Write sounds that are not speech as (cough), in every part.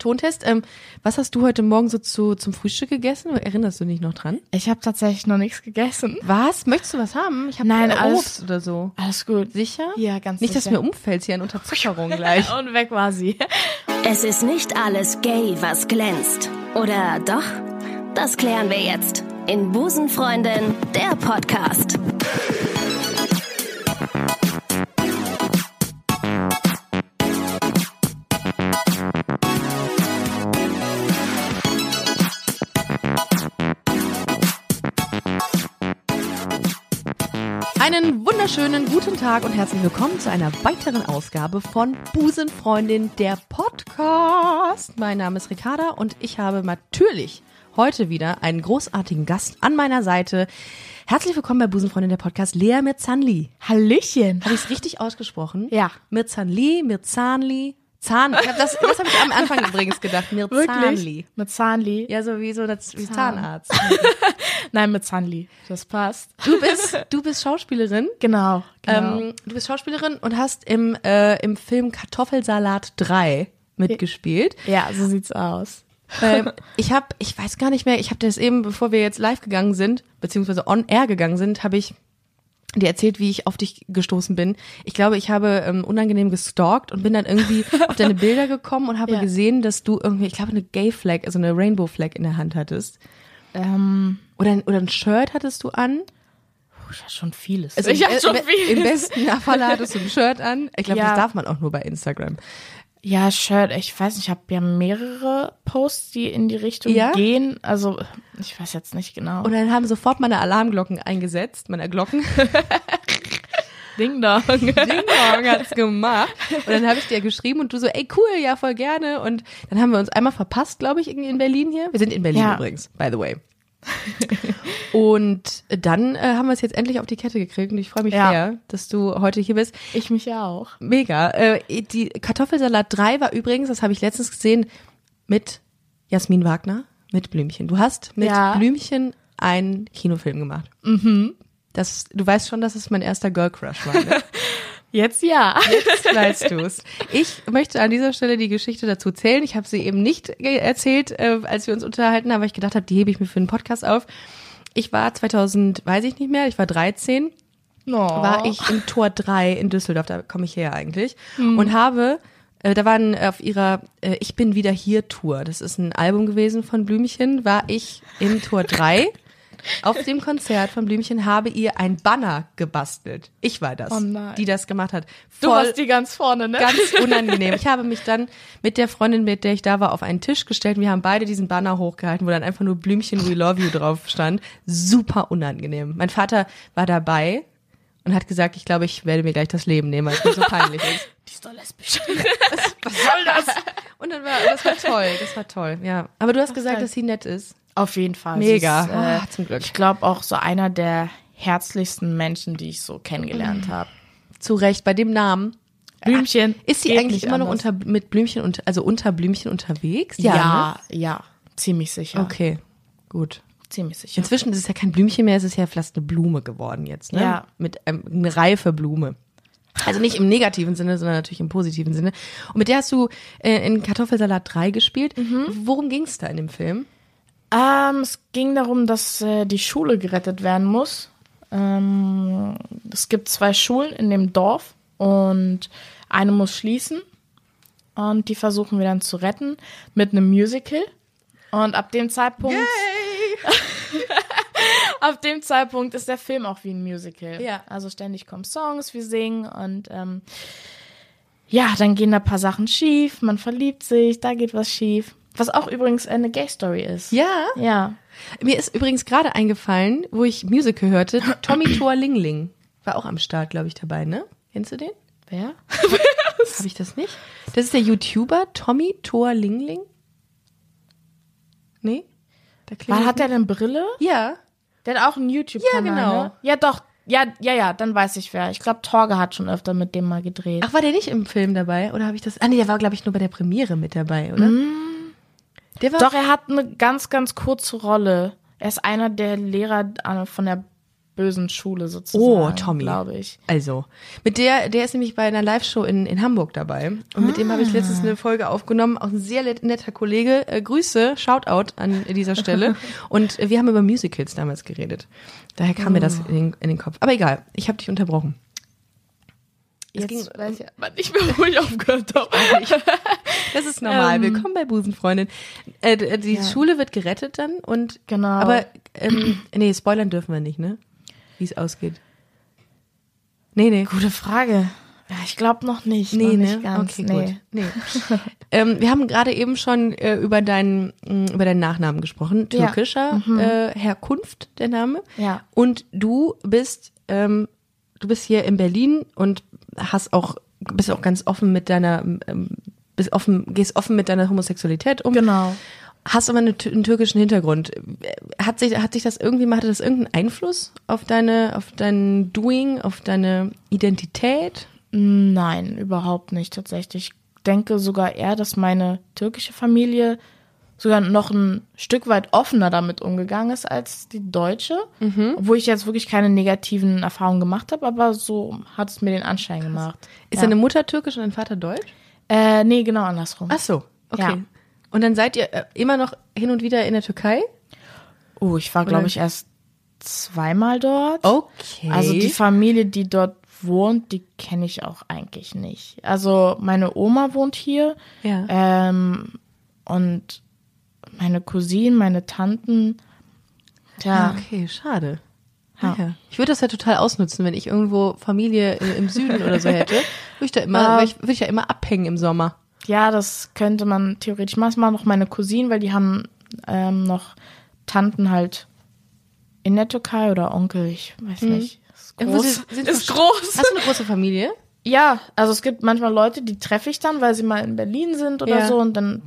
Tontest. Ähm, was hast du heute Morgen so zu, zum Frühstück gegessen? Erinnerst du dich noch dran? Ich habe tatsächlich noch nichts gegessen. Was? Möchtest du was haben? Ich habe Nein, alles- Obst oder so. Alles gut. Sicher? Ja, ganz Nicht, dass sicher. mir umfällt hier an Unterzuckerung gleich. (laughs) Und weg war sie. Es ist nicht alles gay, was glänzt. Oder doch? Das klären wir jetzt in Busenfreundin, der Podcast. Einen wunderschönen guten Tag und herzlich willkommen zu einer weiteren Ausgabe von Busenfreundin, der Podcast. Mein Name ist Ricarda und ich habe natürlich heute wieder einen großartigen Gast an meiner Seite. Herzlich willkommen bei Busenfreundin, der Podcast, Lea Mirzanli. Hallöchen. Habe ich es richtig ausgesprochen? Ja. Mirzanli, Mirzanli, Zahn. Das das habe ich am Anfang übrigens gedacht. Mirzanli. Wirklich? Mit Zahnli? Ja, so wie so das, wie Zahn. Zahnarzt. (laughs) Nein, mit Zahnli. Das passt. Du bist, du bist Schauspielerin. Genau. genau. Ähm, du bist Schauspielerin und hast im, äh, im Film Kartoffelsalat 3 mitgespielt. ja, so sieht's aus. ähm, ich habe, ich weiß gar nicht mehr, ich habe das eben, bevor wir jetzt live gegangen sind, beziehungsweise on air gegangen sind, habe ich dir erzählt, wie ich auf dich gestoßen bin. Ich glaube, ich habe ähm, unangenehm gestalkt und bin dann irgendwie (laughs) auf deine Bilder gekommen und habe Ja. gesehen, dass du irgendwie, ich glaube, eine Gay Flag, also eine Rainbow Flag in der Hand hattest. Ähm, Oder ein, oder ein Shirt hattest du an. ich hatte schon vieles. Also ich hatte schon vieles. Im besten Falle hattest du ein Shirt an. Ich glaube, Ja. das darf man auch nur bei Instagram. Ja, Shirt, ich weiß nicht, ich habe ja mehrere Posts, die in die Richtung Ja? gehen. Also, ich weiß jetzt nicht genau. Und dann haben sofort meine Alarmglocken eingesetzt, meine Glocken. (laughs) Ding Dong. (laughs) Ding Dong hat's gemacht. Und dann habe ich dir geschrieben und du so, ey cool, ja voll gerne. Und dann haben wir uns einmal verpasst, glaube ich, irgendwie in Berlin hier. Wir sind in Berlin Ja. übrigens, by the way. (laughs) und dann äh, haben wir es jetzt endlich auf die Kette gekriegt und ich freue mich Ja. sehr, dass du heute hier bist. Ich mich ja auch. Mega. Äh, die Kartoffelsalat 3 war übrigens, das habe ich letztens gesehen, mit Jasmin Wagner, mit Blümchen. Du hast mit Ja. Blümchen einen Kinofilm gemacht. Mhm. Das, du weißt schon, dass es mein erster Girl Crush war. Ne? (laughs) Jetzt ja. Jetzt weißt (laughs) du's. Ich möchte an dieser Stelle die Geschichte dazu zählen. Ich habe sie eben nicht erzählt, äh, als wir uns unterhalten haben, weil ich gedacht habe, die hebe ich mir für einen Podcast auf. Ich war 2000, weiß ich nicht mehr, ich war 13 Oh. war ich im Tor 3 in Düsseldorf, da komme ich her eigentlich, und habe, äh, da waren auf ihrer äh, Ich bin wieder hier Tour, das ist ein Album gewesen von Blümchen, war ich im Tor 3. (laughs) Auf dem Konzert von Blümchen habe ihr ein Banner gebastelt. Ich war das, Oh die das gemacht hat. Du Voll warst die ganz vorne, ne? ganz unangenehm. Ich habe mich dann mit der Freundin, mit der ich da war, auf einen Tisch gestellt. Wir haben beide diesen Banner hochgehalten, wo dann einfach nur Blümchen We Love You drauf stand. Super unangenehm. Mein Vater war dabei und hat gesagt, ich glaube, ich werde mir gleich das Leben nehmen, weil es mir so peinlich ist. (laughs) Die ist doch lesbisch. (laughs) Was soll das? Und dann war, das war toll, das war toll, ja. Aber du hast gesagt, geil. dass sie nett ist. Auf jeden Fall. Mega. Ist, äh, Ah, zum Glück. Ich glaube auch so einer der herzlichsten Menschen, die ich so kennengelernt Mhm. habe. Zu Recht, bei dem Namen. Blümchen. Ist sie eigentlich immer noch anders. unter, mit Blümchen und, also unter Blümchen unterwegs? Ja, ja, ziemlich sicher. Ne? Okay, gut. Ziemlich sicher. Inzwischen ist es ja kein Blümchen mehr, es ist ja fast eine Blume geworden jetzt, ne? Ja. Mit ähm, eine reife Blume. Also nicht im negativen Sinne, sondern natürlich im positiven Sinne. Und mit der hast du äh, in Kartoffelsalat 3 gespielt. Mhm. Worum ging es da in dem Film? Ähm, es ging darum, dass äh, die Schule gerettet werden muss. Ähm, es gibt zwei Schulen in dem Dorf und eine muss schließen. Und die versuchen wir dann zu retten mit einem Musical. Und ab dem Zeitpunkt. (laughs) ab dem Zeitpunkt ist der Film auch wie ein Musical. Ja. Also ständig kommen Songs, wir singen und ähm, ja, dann gehen da ein paar Sachen schief, man verliebt sich, da geht was schief. Was auch übrigens eine Gay-Story ist. Ja. Ja. Mir ist übrigens gerade eingefallen, wo ich Musical hörte, Tommy (clears throat) Thor Lingling war auch am Start, glaube ich, dabei, ne? Kennst du den? Wer? (laughs) Habe ich das nicht? Das ist der YouTuber Tommy Thor Lingling. Nee? Da Wann hat der denn Brille? Ja. Der hat auch einen YouTube-Kanal. Ja, genau. Ne? Ja, doch. Ja, ja, ja, dann weiß ich wer. Ich glaube, Torge hat schon öfter mit dem mal gedreht. Ach, war der nicht im Film dabei? Oder habe ich das? Ah, nee, der war, glaube ich, nur bei der Premiere mit dabei, oder? Der war. Doch, er hat eine ganz, ganz kurze Rolle. Er ist einer der Lehrer äh, von der bösen Schule sozusagen. Oh, Tommy. Glaube ich. Also, mit der, der ist nämlich bei einer Live-Show in, in Hamburg dabei. Und mit dem habe ich letztens eine Folge aufgenommen. Auch ein sehr netter Kollege. Äh, Grüße, Shoutout an dieser Stelle. (laughs) Und äh, wir haben über Musicals damals geredet. Daher kam mir das in den, in den Kopf. Aber egal, ich habe dich unterbrochen. Es Jetzt ging- weiß ich aber nicht mehr, wo ich aufgehört habe. Das ist normal. Ähm. Willkommen bei Busenfreundin. Äh, d- die Ja. Schule wird gerettet dann und Genau. aber ähm, nee, spoilern dürfen wir nicht, ne? Wie es ausgeht. Nee, nee. Gute Frage. Ja, ich glaube noch nicht. Nee, noch ne? nicht ganz. okay, nee. gut. Nee. (laughs) ähm, wir haben gerade eben schon äh, über deinen mh, über deinen Nachnamen gesprochen, Ja. türkischer äh, Herkunft der Name. Ja. Und du bist ähm, du bist hier in Berlin und hast auch bist auch ganz offen mit deiner ähm, bist offen gehst offen mit deiner Homosexualität um. Genau. Hast aber eine, einen türkischen Hintergrund. Hat sich, hat sich das irgendwie, hatte das irgendeinen Einfluss auf deine, auf dein Doing, auf deine Identität? Nein, überhaupt nicht tatsächlich. Ich denke sogar eher, dass meine türkische Familie sogar noch ein Stück weit offener damit umgegangen ist als die deutsche. Obwohl ich jetzt wirklich keine negativen Erfahrungen gemacht habe, aber so hat es mir den Anschein gemacht. Ist ja. deine Mutter türkisch und dein Vater deutsch? Äh, nee, genau andersrum. Ach so, okay. Ja. Und dann seid ihr äh, immer noch hin und wieder in der Türkei? Oh, ich war, glaube ich, erst zweimal dort. Okay. Also die Familie, die dort wohnt, die kenne ich auch eigentlich nicht. Also meine Oma wohnt hier Ja. ähm, und meine Cousinen, meine Tanten. Ah, Tja, okay, schade. Ja. Ja. Ich würde das ja total ausnutzen, wenn ich irgendwo Familie im, Süden oder so (laughs) hätte. Würde ich da immer, Ah. würde ich, würde ich ja immer abhängen im Sommer. ja, das könnte man theoretisch machen. Das machen noch meine Cousinen, weil die haben ähm, noch Tanten halt in der Türkei oder Onkel, ich weiß nicht. Ist groß. sind- sind ist groß. Hast du eine große Familie? (laughs) Ja, also es gibt manchmal Leute, die treffe ich dann, weil sie mal in Berlin sind oder Ja. so und dann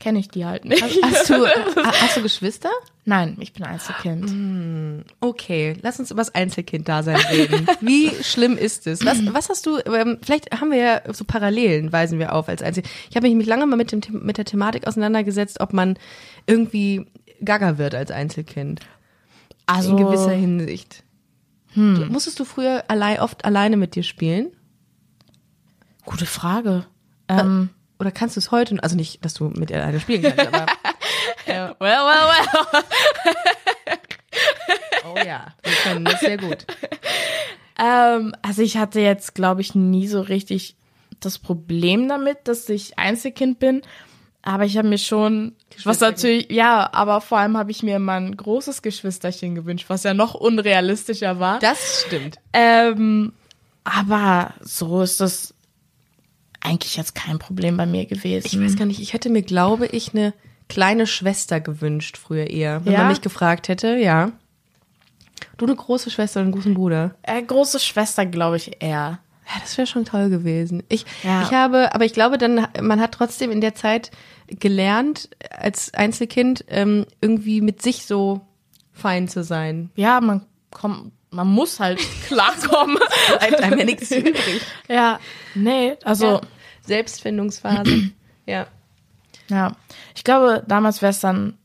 kenne ich die halt nicht. Hast du, (laughs) ha- hast du Geschwister? Nein, ich bin Einzelkind. Okay, lass uns über das Einzelkind-Dasein reden. Wie schlimm ist es? Was, was hast du, ähm, vielleicht haben wir ja so Parallelen, weisen wir auf als Einzel. Ich habe mich lange mal mit, dem, mit der Thematik auseinandergesetzt, ob man irgendwie gaga wird als Einzelkind. Also In gewisser Hinsicht. Du, musstest du früher allein, oft alleine mit dir spielen? gute Frage. Ähm, Oder kannst du es heute? Also nicht, dass du mit ihr alleine spielen kannst, aber. (laughs) well, well, well. Oh ja, wir können das sehr gut. Ähm, also ich hatte jetzt, glaube ich, nie so richtig das Problem damit, dass ich Einzelkind bin. Aber ich habe mir schon, was natürlich, ja, aber vor allem habe ich mir immer ein großes Geschwisterchen gewünscht, was ja noch unrealistischer war. Das stimmt. Ähm, aber so ist das eigentlich jetzt kein Problem bei mir gewesen. Ich weiß gar nicht, ich hätte mir, glaube ich, eine kleine Schwester gewünscht früher eher. Wenn Ja? man mich gefragt hätte, ja. Du eine große Schwester und einen großen Bruder. äh, große Schwester, glaube ich, eher. Ja, das wäre schon toll gewesen. Ich, Ja. ich habe, aber ich glaube, dann, man hat trotzdem in der Zeit gelernt, als Einzelkind ähm, irgendwie mit sich so fein zu sein. Ja, man kommt, man muss halt (laughs) klarkommen. Bleibt einem ja nichts (laughs) übrig. ja, nee, also, Ja. Selbstfindungsphase. (clears throat) ja. Ja, ich glaube, damals wäre es dann,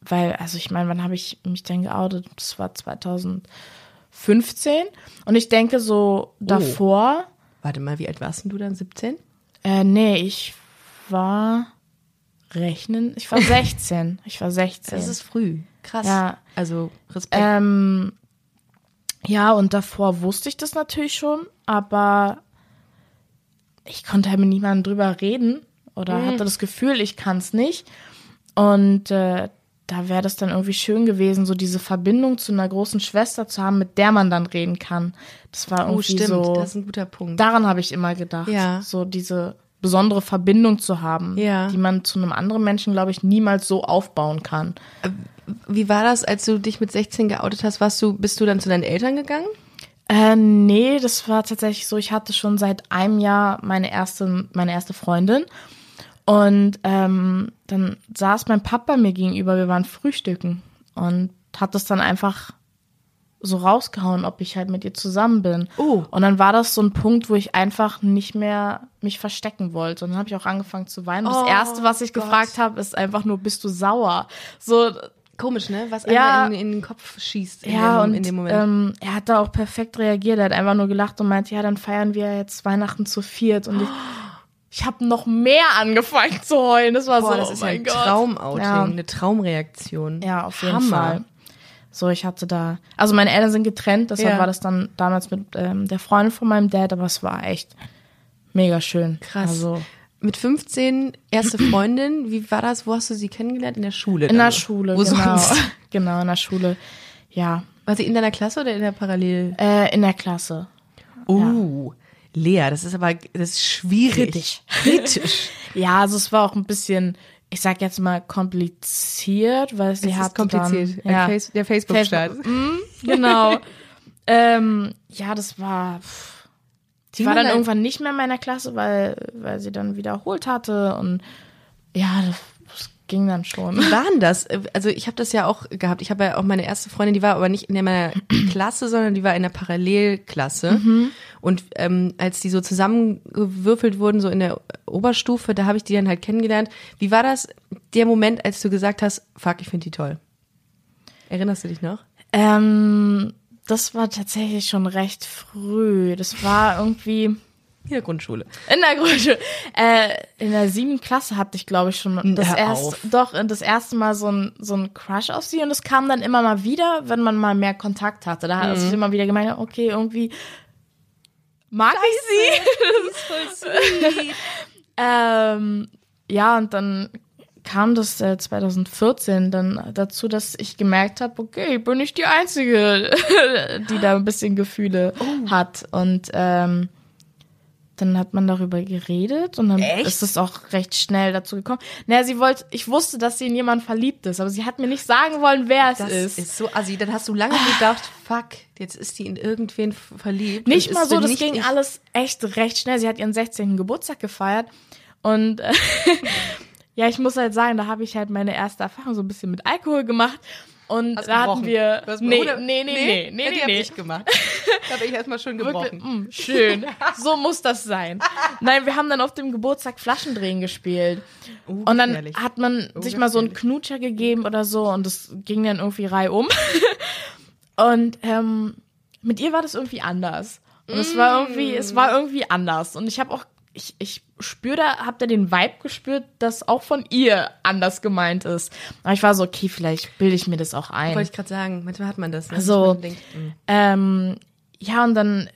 weil, also ich meine, wann habe ich mich denn geoutet? Das war 2015. Und ich denke so davor, Warte mal, wie alt warst denn du dann? 17? äh, nee, ich war rechnen, ich war (laughs) 16. Ich war 16. Das ist früh. Krass. Ja. Also Respekt. Ähm, ja, und davor wusste ich das natürlich schon, aber ich konnte halt mit niemandem drüber reden oder Mhm. hatte das Gefühl, ich kann es nicht. Und äh, da wäre das dann irgendwie schön gewesen, so diese Verbindung zu einer großen Schwester zu haben, mit der man dann reden kann. Das war oh, irgendwie stimmt. so. Das ist ein guter Punkt. daran habe ich immer gedacht, Ja. so diese besondere Verbindung zu haben, Ja. die man zu einem anderen Menschen, glaube ich, niemals so aufbauen kann. Wie war das, als du dich mit 16 geoutet hast? Warst du, bist du dann zu deinen Eltern gegangen? Äh, nee, das war tatsächlich so, ich hatte schon seit einem Jahr meine erste, meine erste Freundin. Und ähm, dann saß mein Papa mir gegenüber, wir waren frühstücken und hat das dann einfach so rausgehauen, ob ich halt mit ihr zusammen bin. Oh. Und dann war das so ein Punkt, wo ich einfach nicht mehr mich verstecken wollte. Und dann habe ich auch angefangen zu weinen. Und Oh das Erste, was ich Gott. gefragt habe, ist einfach nur, bist du sauer? So, Komisch, ne? Was Ja. einem in, in den Kopf schießt in, Ja, dem, und in dem Moment. Ähm, er hat da auch perfekt reagiert. Er hat einfach nur gelacht und meinte, ja, dann feiern wir jetzt Weihnachten zu viert. Und ich, ich habe noch mehr angefangen zu heulen. Das war Boah, so, das oh ist ja mein ein Gott. Traumouting, Ja. eine Traumreaktion. Ja, auf jeden Hammer. Fall. So, ich hatte da, also meine Eltern sind getrennt, deshalb Ja. war das dann damals mit ähm, der Freundin von meinem Dad, aber es war echt mega schön. Krass. Also Mit 15 erste (clears throat) Freundin, wie war das? Wo hast du sie kennengelernt? In der Schule? in der Schule, Wo genau. sonst? (laughs) Genau, in der Schule. Ja, War sie in deiner Klasse oder in der Parallel? äh, in der Klasse. Oh, Lea, das ist aber das ist schwierig. Kritisch. Kritisch. (laughs) Ja, also es war auch ein bisschen, ich sag jetzt mal kompliziert, weil sie Es hat ist kompliziert. Dann, ja, Face, der Facebook-Start. Facebook. Mhm, genau. (laughs) ähm, ja, das war. pff. Wie war dann da- irgendwann nicht mehr in meiner Klasse, weil, weil sie dann wiederholt hatte und ja, das, das ging dann schon. Wie war denn das? Also ich habe das ja auch gehabt. Ich habe ja auch meine erste Freundin, die war aber nicht in meiner (clears throat) Klasse, sondern die war in der Parallelklasse. Und ähm, als die so zusammengewürfelt wurden, so in der Oberstufe, da habe ich die dann halt kennengelernt. Wie war das, der Moment, als du gesagt hast, fuck, ich finde die toll? Erinnerst du dich noch? Ähm, das war tatsächlich schon recht früh. Das war irgendwie In der Grundschule. in der Grundschule. Äh, in der siebten Klasse hatte ich, glaube ich, schon das erste, doch das erste Mal so ein, so ein Crush auf sie und es kam dann immer mal wieder, wenn man mal mehr Kontakt hatte. Da hat es immer wieder gemeint, okay, irgendwie mag ich sie. (laughs) (laughs) ähm, ja, und dann kam das äh, 2014 dann dazu, dass ich gemerkt habe, okay, bin ich die Einzige, (laughs) die da ein bisschen Gefühle hat. Und ähm, dann hat man darüber geredet und dann Echt? ist es auch recht schnell dazu gekommen. Naja, sie wollte, ich wusste, dass sie in jemanden verliebt ist, aber sie hat mir nicht sagen wollen, wer es Das ist. ist. so assi. Dann hast du lange gedacht, fuck, jetzt ist die in irgendwen verliebt. Nicht mal so, das ging ich. alles echt recht schnell. Sie hat ihren 16. Geburtstag gefeiert und äh, (laughs) ja, ich muss halt sagen, da habe ich halt meine erste Erfahrung so ein bisschen mit Alkohol gemacht und Hast da hatten gebrochen. wir Du hast- nee, oder- nee, nee, nee, nee, Ja, die nee, hab nee. ich gemacht. (laughs) Habe ich erstmal schön Wirklich, gebrochen. mm, schön. So muss das sein. (laughs) Nein, wir haben dann auf dem Geburtstag Flaschendrehen gespielt. Oh, Und dann gefährlich. hat man sich mal so einen Knutscher gegeben oder so und das ging dann irgendwie reihum. (laughs) und ähm, mit ihr war das irgendwie anders. Und es war irgendwie, es war irgendwie anders. Und ich habe auch, ich, ich spüre da, hab da den Vibe gespürt, dass auch von ihr anders gemeint ist. Aber ich war so, okay, vielleicht bilde ich mir das auch ein. Wollte ich gerade sagen, manchmal hat man das. Ne? So. Man denkt, mm. Ähm, ja, und dann,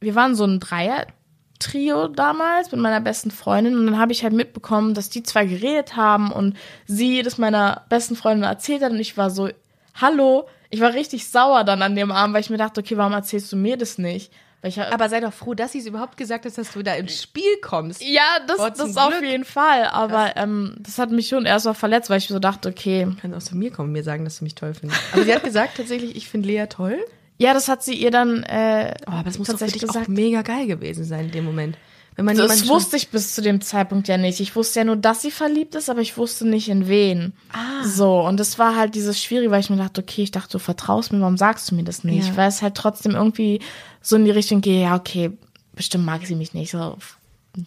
wir waren so ein Dreier-Trio damals mit meiner besten Freundin und dann habe ich halt mitbekommen, dass die zwei geredet haben und sie das meiner besten Freundin erzählt hat und ich war so, hallo, ich war richtig sauer dann an dem Abend, weil ich mir dachte, okay, warum erzählst du mir das nicht? Ich, Aber sei doch froh, dass sie es überhaupt gesagt hat, dass du da ins Spiel kommst. ja, das, zum das auf Glück. jeden Fall, aber ähm, das hat mich schon erst mal verletzt, weil ich so dachte, okay, Du kannst auch zu mir kommen und mir sagen, dass du mich toll findest. Aber sie hat gesagt tatsächlich, ich finde Lea toll. ja, das hat sie ihr dann äh, Oh, aber das muss doch für tatsächlich dich auch gesagt. mega geil gewesen sein in dem Moment. Wenn man Das wusste ich bis zu dem Zeitpunkt ja nicht. Ich wusste ja nur, dass sie verliebt ist, aber ich wusste nicht in wen. Ah. So, und das war halt dieses Schwierige, weil ich mir dachte, okay, ich dachte, du vertraust mir, warum sagst du mir das nicht? Ja. Weil es halt trotzdem irgendwie so in die Richtung geht, ja, okay, bestimmt mag sie mich nicht, so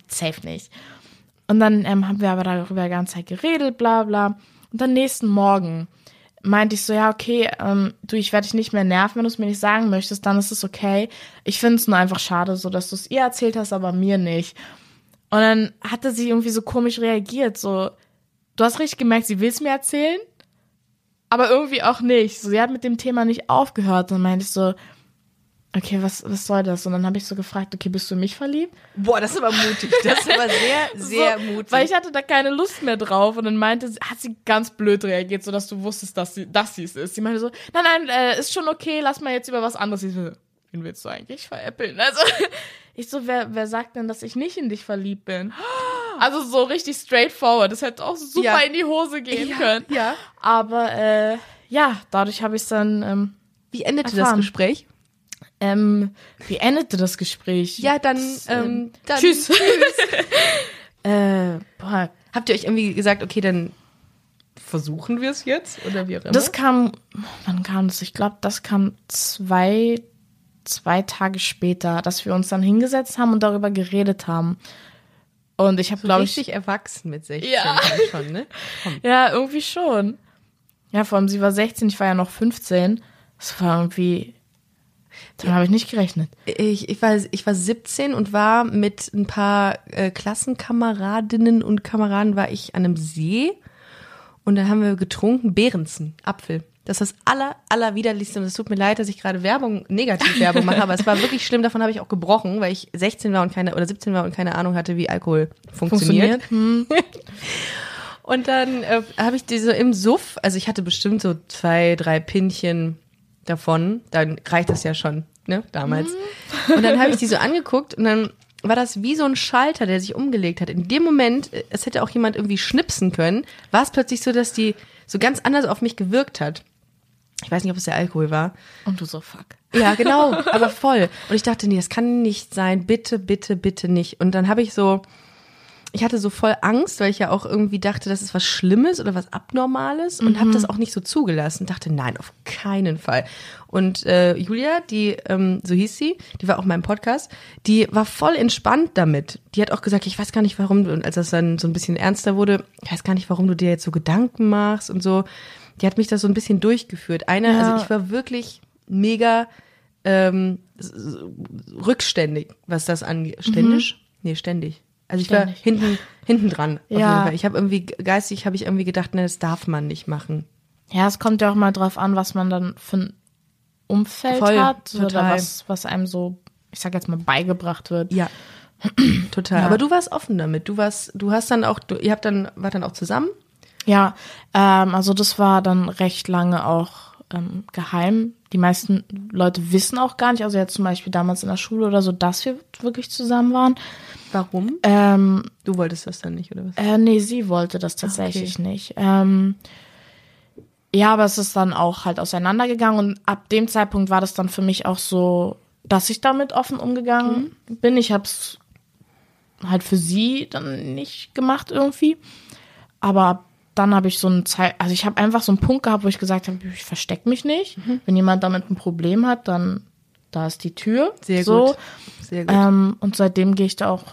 safe nicht. Und dann ähm, haben wir aber darüber die ganze Zeit geredet, bla bla. Und dann nächsten Morgen meinte ich so, ja, okay, ähm, du, ich werde dich nicht mehr nerven, wenn du es mir nicht sagen möchtest, dann ist es okay. Ich finde es nur einfach schade, so dass du es ihr erzählt hast, aber mir nicht. Und dann hatte sie irgendwie so komisch reagiert, so, du hast richtig gemerkt, sie will es mir erzählen, aber irgendwie auch nicht. So, sie hat mit dem Thema nicht aufgehört. Und dann meinte ich so, okay, was, was soll das? Und dann habe ich so gefragt, okay, bist du in mich verliebt? Boah, das ist aber mutig. Das ist aber sehr, (laughs) sehr so, mutig. Weil ich hatte da keine Lust mehr drauf und dann meinte sie, hat sie ganz blöd reagiert, so dass du wusstest, dass sie, dass sie es ist. Sie meinte so, nein, nein, äh, ist schon okay, lass mal jetzt über was anderes. Ich so, wen willst du eigentlich veräppeln? Also, (laughs) ich so, wer, wer sagt denn, dass ich nicht in dich verliebt bin? (gasps) Also so richtig straightforward. Das hätte auch super Ja. in die Hose gehen Ja, können. ja. Aber äh, ja, dadurch habe ich es dann. Ähm, Wie endete das Erfahren. Gespräch? Ähm, wie endete das Gespräch? Ja, dann, Das, ähm, dann tschüss. (laughs) äh, boah, Habt ihr euch irgendwie gesagt, okay, dann versuchen wir es jetzt? Oder wie auch immer? Das kam, wann kam das? Ich glaube, das kam zwei, zwei Tage später, dass wir uns dann hingesetzt haben und darüber geredet haben. Und ich habe, glaube ich, richtig erwachsen mit 16 Ja. schon, ne? (laughs) Komm. ja, irgendwie schon. Ja, vor allem sie war 16, ich war ja noch 15. Das war irgendwie. Dann habe ich nicht gerechnet. Ich, ich, war, ich war 17 und war mit ein paar äh, Klassenkameradinnen und Kameraden war ich an einem See und da haben wir getrunken Behrensen, Apfel. Das ist das aller, aller widerlichste und es tut mir leid, dass ich gerade Werbung, Negativ-Werbung mache, aber es war wirklich schlimm, davon habe ich auch gebrochen, weil ich 16 war und keine, oder 17 war und keine Ahnung hatte, wie Alkohol funktioniert. Funktioniert? Hm. (laughs) Und dann äh, habe ich diese im Suff, also ich hatte bestimmt so zwei, drei Pinchen davon, dann reicht das ja schon, ne, damals. Und dann habe ich die so angeguckt und dann war das wie so ein Schalter, der sich umgelegt hat. In dem Moment, äh, es hätte auch jemand irgendwie schnipsen können, war es plötzlich so, dass die so ganz anders auf mich gewirkt hat. Ich weiß nicht, ob es der Alkohol war. Und du so, fuck. Ja, genau, (laughs) aber voll. Und ich dachte, nee, das kann nicht sein. Bitte, bitte, bitte nicht. Und dann habe ich so, ich hatte so voll Angst, weil ich ja auch irgendwie dachte, das ist was Schlimmes oder was Abnormales und habe das auch nicht so zugelassen. Dachte, nein, auf keinen Fall. Und äh, Julia, die, ähm, so hieß sie, die war auch in meinem Podcast, die war voll entspannt damit. Die hat auch gesagt, ich weiß gar nicht, warum, und als das dann so ein bisschen ernster wurde, ich weiß gar nicht, warum du dir jetzt so Gedanken machst und so. Die hat mich da so ein bisschen durchgeführt. Eine, Ja. also ich war wirklich mega ähm, rückständig, was das angeht. Ständig? Nee, ständig. Also ich war Ständig. hinten, hinten dran. Ja. Ich habe irgendwie geistig habe ich irgendwie gedacht, ne, das darf man nicht machen. Ja, es kommt ja auch mal drauf an, was man dann für ein Umfeld Voll, hat oder total. was, was einem so, ich sag jetzt mal, beigebracht wird. Ja. Total. Ja. Aber du warst offen damit. Du warst, du hast dann auch, du, ihr habt dann, wart dann auch zusammen? Ja, ähm, also das war dann recht lange auch ähm, geheim. Die meisten Leute wissen auch gar nicht, also jetzt zum Beispiel damals in der Schule oder so, dass wir wirklich zusammen waren. Warum? Ähm, Du wolltest das dann nicht, oder was? äh, nee, sie wollte das tatsächlich nicht. Ähm, ja, aber es ist dann auch halt auseinandergegangen und ab dem Zeitpunkt war das dann für mich auch so, dass ich damit offen umgegangen bin. Ich habe es halt für sie dann nicht gemacht irgendwie. Aber ab dann habe ich so eine Zeit, also ich habe einfach so einen Punkt gehabt, wo ich gesagt habe, ich verstecke mich nicht. Wenn jemand damit ein Problem hat, dann da ist die Tür. Sehr so. gut. Sehr gut. Ähm, und seitdem gehe ich da auch